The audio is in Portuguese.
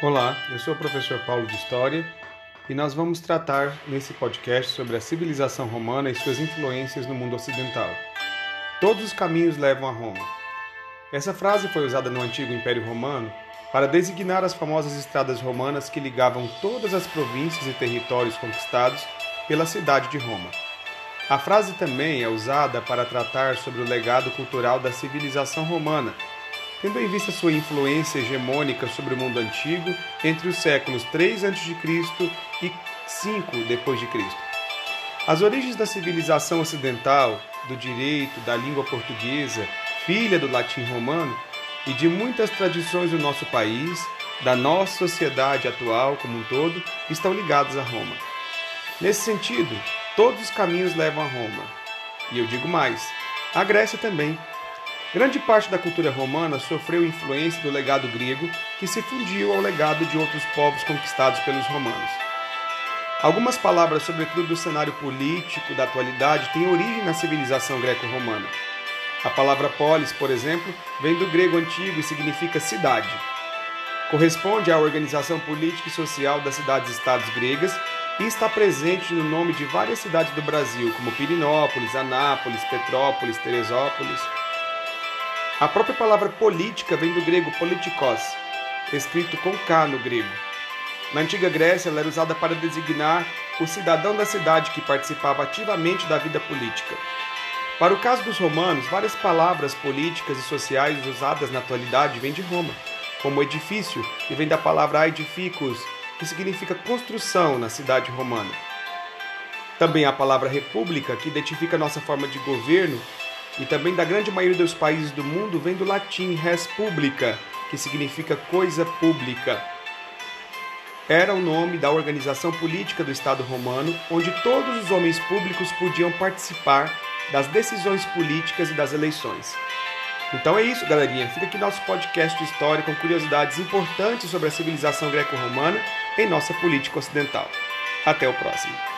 Olá, eu sou o professor Paulo de História e nós vamos tratar nesse podcast sobre a civilização romana e suas influências no mundo ocidental. Todos os caminhos levam a Roma. Essa frase foi usada no antigo Império Romano para designar as famosas estradas romanas que ligavam todas as províncias e territórios conquistados pela cidade de Roma. A frase também é usada para tratar sobre o legado cultural da civilização romana tendo em vista sua influência hegemônica sobre o mundo antigo entre os séculos 3 a.C. e 5 d.C. As origens da civilização ocidental, do direito, da língua portuguesa, filha do latim romano, e de muitas tradições do nosso país, da nossa sociedade atual como um todo, estão ligadas a Roma. Nesse sentido, todos os caminhos levam a Roma. E eu digo mais, a Grécia também, Grande parte da cultura romana sofreu influência do legado grego, que se fundiu ao legado de outros povos conquistados pelos romanos. Algumas palavras, sobretudo do cenário político da atualidade, têm origem na civilização greco-romana. A palavra polis, por exemplo, vem do grego antigo e significa cidade. Corresponde à organização política e social das cidades-estados gregas e está presente no nome de várias cidades do Brasil, como Pirinópolis, Anápolis, Petrópolis, Teresópolis. A própria palavra política vem do grego politikos, escrito com K no grego. Na antiga Grécia, ela era usada para designar o cidadão da cidade que participava ativamente da vida política. Para o caso dos romanos, várias palavras políticas e sociais usadas na atualidade vêm de Roma, como edifício, que vem da palavra aedificus, que significa construção na cidade romana. Também a palavra república, que identifica nossa forma de governo e também da grande maioria dos países do mundo vem do latim res publica, que significa coisa pública. Era o nome da organização política do Estado romano, onde todos os homens públicos podiam participar das decisões políticas e das eleições. Então é isso, galerinha. Fica aqui nosso podcast de história com curiosidades importantes sobre a civilização greco-romana em nossa política ocidental. Até o próximo.